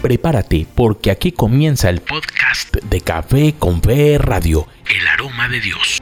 Prepárate porque aquí comienza el podcast de Café con Fe Radio, El Aroma de Dios.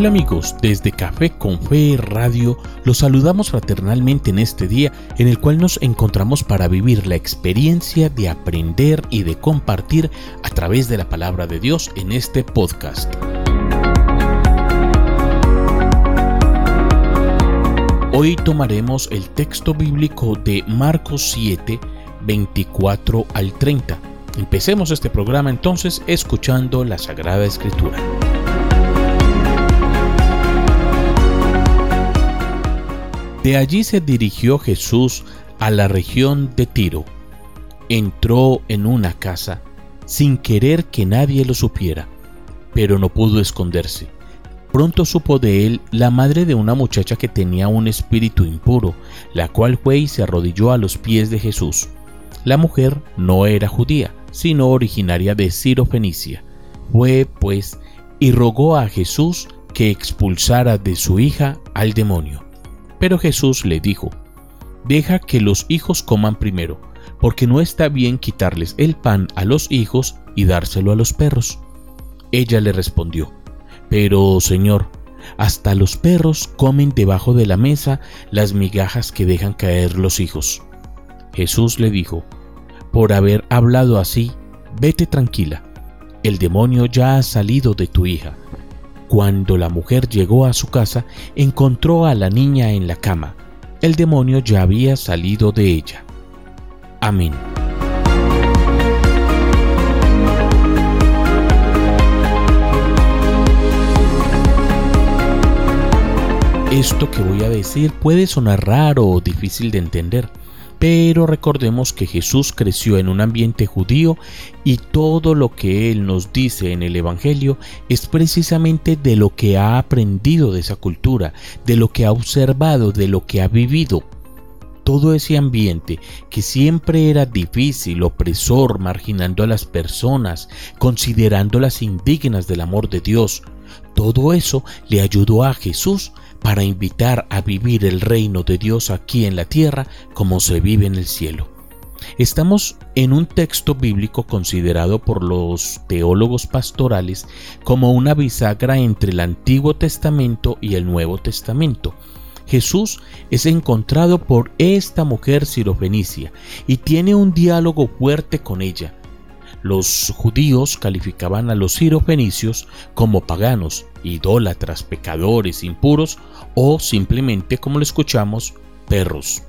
Hola amigos, desde Café con Fe Radio los saludamos fraternalmente en este día en el cual nos encontramos para vivir la experiencia de aprender y de compartir a través de la palabra de Dios en este podcast. Hoy tomaremos el texto bíblico de Marcos 7, 24 al 30. Empecemos este programa entonces escuchando la Sagrada Escritura. De allí se dirigió Jesús a la región de Tiro. Entró en una casa sin querer que nadie lo supiera, pero no pudo esconderse. Pronto supo de él la madre de una muchacha que tenía un espíritu impuro, la cual fue y se arrodilló a los pies de Jesús. La mujer no era judía, sino originaria de Ciro Fenicia. Fue, pues, y rogó a Jesús que expulsara de su hija al demonio. Pero Jesús le dijo, Deja que los hijos coman primero, porque no está bien quitarles el pan a los hijos y dárselo a los perros. Ella le respondió, Pero, Señor, hasta los perros comen debajo de la mesa las migajas que dejan caer los hijos. Jesús le dijo, Por haber hablado así, vete tranquila, el demonio ya ha salido de tu hija. Cuando la mujer llegó a su casa, encontró a la niña en la cama. El demonio ya había salido de ella. Amén. Esto que voy a decir puede sonar raro o difícil de entender, pero recordemos que Jesús creció en un ambiente judío y todo lo que Él nos dice en el Evangelio es precisamente de lo que ha aprendido de esa cultura, de lo que ha observado, de lo que ha vivido. Todo ese ambiente que siempre era difícil, opresor, marginando a las personas, considerándolas indignas del amor de Dios, todo eso le ayudó a Jesús para invitar a vivir el reino de Dios aquí en la tierra como se vive en el cielo. Estamos en un texto bíblico considerado por los teólogos pastorales como una bisagra entre el Antiguo Testamento y el Nuevo Testamento. Jesús es encontrado por esta mujer sirofenicia y tiene un diálogo fuerte con ella. Los judíos calificaban a los sirofenicios como paganos, idólatras, pecadores, impuros o simplemente, como lo escuchamos, perros.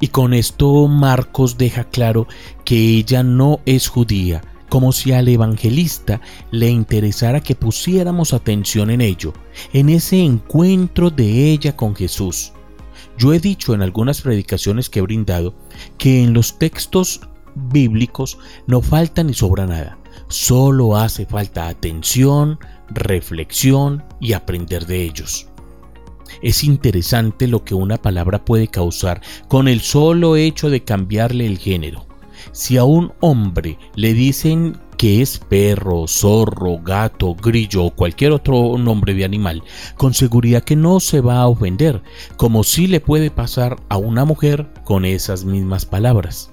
Y con esto Marcos deja claro que ella no es judía, como si al evangelista le interesara que pusiéramos atención en ello, en ese encuentro de ella con Jesús. Yo he dicho en algunas predicaciones que he brindado que en los textos bíblicos no falta ni sobra nada, solo hace falta atención, reflexión y aprender de ellos. Es interesante lo que una palabra puede causar con el solo hecho de cambiarle el género. Si a un hombre le dicen que es perro, zorro, gato, grillo o cualquier otro nombre de animal, con seguridad que no se va a ofender, como si le puede pasar a una mujer con esas mismas palabras.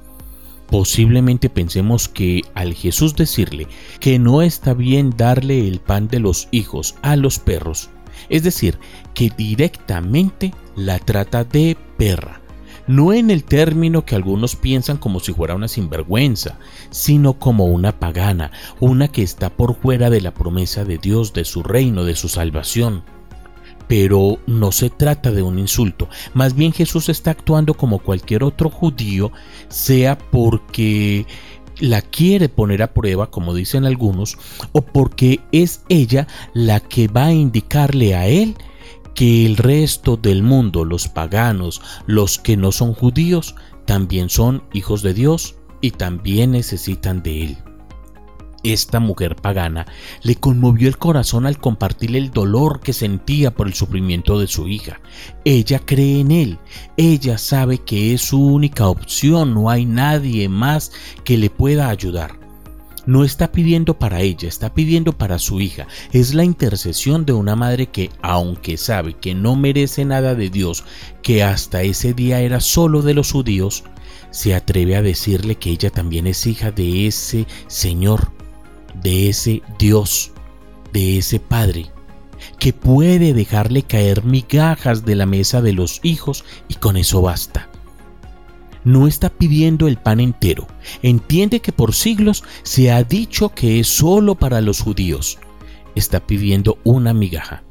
Posiblemente pensemos que al Jesús decirle que no está bien darle el pan de los hijos a los perros, es decir, que directamente la trata de perra. No en el término que algunos piensan como si fuera una sinvergüenza, sino como una pagana, una que está por fuera de la promesa de Dios, de su reino, de su salvación. Pero no se trata de un insulto, más bien Jesús está actuando como cualquier otro judío, sea porque la quiere poner a prueba, como dicen algunos, o porque es ella la que va a indicarle a él que el resto del mundo, los paganos, los que no son judíos, también son hijos de Dios y también necesitan de él. Esta mujer pagana le conmovió el corazón al compartir el dolor que sentía por el sufrimiento de su hija. Ella cree en él, ella sabe que es su única opción, no hay nadie más que le pueda ayudar. no está pidiendo para ella, está pidiendo para su hija. Es la intercesión de una madre que, aunque sabe que no merece nada de Dios, que hasta ese día era solo de los judíos, se atreve a decirle que ella también es hija de ese Señor, de ese Dios, de ese Padre, que puede dejarle caer migajas de la mesa de los hijos y con eso basta no está pidiendo el pan entero. Entiende que por siglos se ha dicho que es solo para los judíos. Está pidiendo una migaja.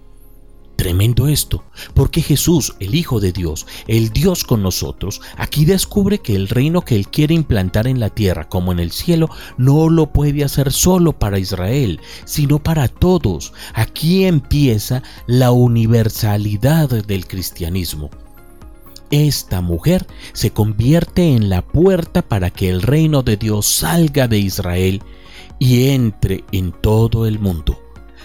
Tremendo esto, porque Jesús, el Hijo de Dios, el Dios con nosotros, aquí descubre que el reino que Él quiere implantar en la tierra como en el cielo no lo puede hacer solo para Israel, sino para todos. Aquí empieza la universalidad del cristianismo esta mujer se convierte en la puerta para que el reino de Dios salga de Israel y entre en todo el mundo.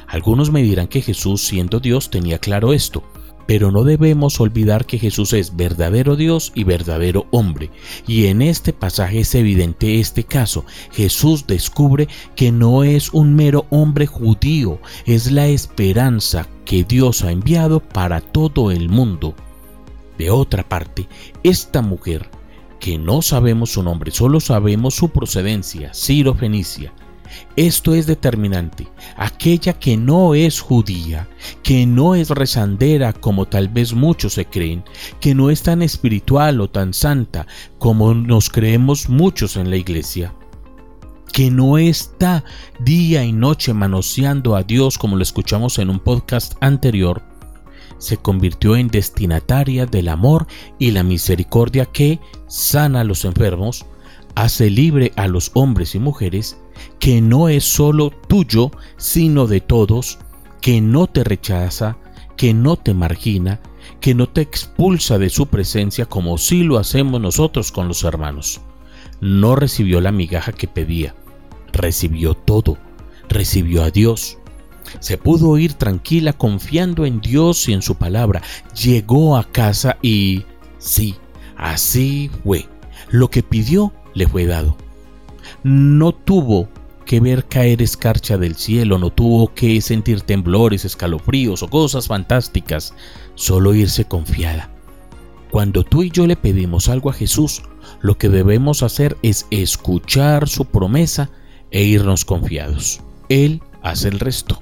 Algunos me dirán que Jesús siendo Dios tenía claro esto, pero no debemos olvidar que Jesús es verdadero Dios y verdadero hombre. Y en este pasaje es evidente este caso. Jesús descubre que no es un mero hombre judío, es la esperanza que Dios ha enviado para todo el mundo. De otra parte, esta mujer, que no sabemos su nombre, solo sabemos su procedencia, Ciro Fenicia, esto es determinante. Aquella que no es judía, que no es rezandera como tal vez muchos se creen, que no es tan espiritual o tan santa como nos creemos muchos en la iglesia, que no está día y noche manoseando a Dios como lo escuchamos en un podcast anterior, se convirtió en destinataria del amor y la misericordia que sana a los enfermos, hace libre a los hombres y mujeres, que no es solo tuyo, sino de todos, que no te rechaza, que no te margina, que no te expulsa de su presencia como si lo hacemos nosotros con los hermanos. No recibió la migaja que pedía, recibió todo, recibió a Dios, se pudo ir tranquila confiando en Dios y en su palabra. Llegó a casa y... sí, así fue. Lo que pidió le fue dado. No tuvo que ver caer escarcha del cielo, no tuvo que sentir temblores, escalofríos o cosas fantásticas, solo irse confiada. Cuando tú y yo le pedimos algo a Jesús, lo que debemos hacer es escuchar su promesa e irnos confiados. Él hace el resto.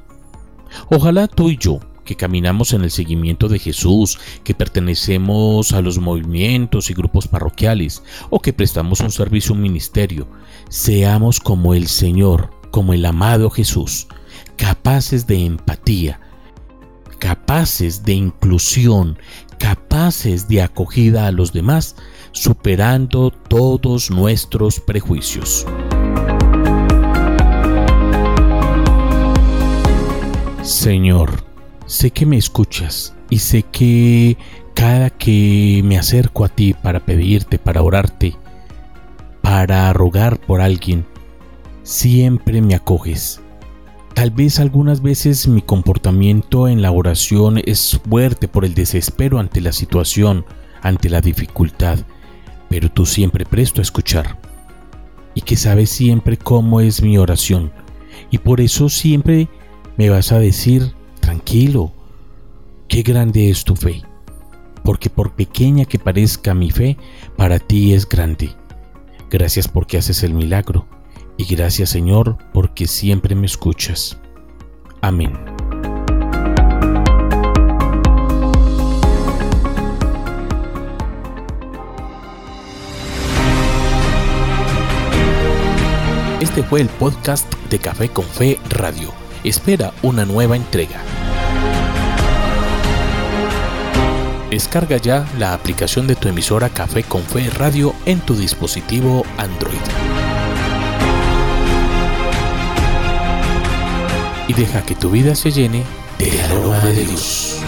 Ojalá tú y yo, que caminamos en el seguimiento de Jesús, que pertenecemos a los movimientos y grupos parroquiales o que prestamos un servicio, un ministerio, seamos como el Señor, como el amado Jesús, capaces de empatía, capaces de inclusión, capaces de acogida a los demás, superando todos nuestros prejuicios. Señor, sé que me escuchas y sé que cada que me acerco a ti para pedirte, para orarte, para rogar por alguien, siempre me acoges. Tal vez algunas veces mi comportamiento en la oración es fuerte por el desespero ante la situación, ante la dificultad, pero tú siempre presto a escuchar y que sabes siempre cómo es mi oración y por eso siempre me vas a decir, tranquilo, qué grande es tu fe, porque por pequeña que parezca mi fe, para ti es grande. Gracias porque haces el milagro, y gracias Señor porque siempre me escuchas. Amén. Este fue el podcast de Café con Fe Radio espera una nueva entrega. Descarga ya la aplicación de tu emisora Café con Fe Radio en tu dispositivo Android. Y deja que tu vida se llene del aroma de Dios.